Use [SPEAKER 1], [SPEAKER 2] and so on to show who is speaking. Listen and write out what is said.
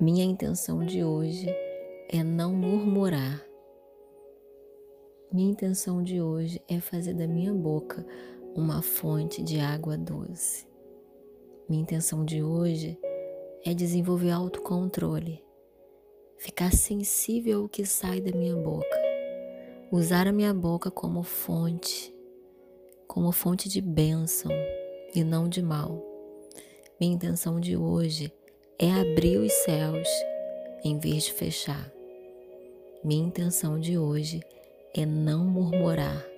[SPEAKER 1] Minha intenção de hoje é não murmurar. Minha intenção de hoje é fazer da minha boca uma fonte de água doce. Minha intenção de hoje é desenvolver autocontrole, ficar sensível ao que sai da minha boca, usar a minha boca como fonte, como fonte de bênção e não de mal. Minha intenção de hoje é abrir os céus em vez de fechar. Minha intenção de hoje é não murmurar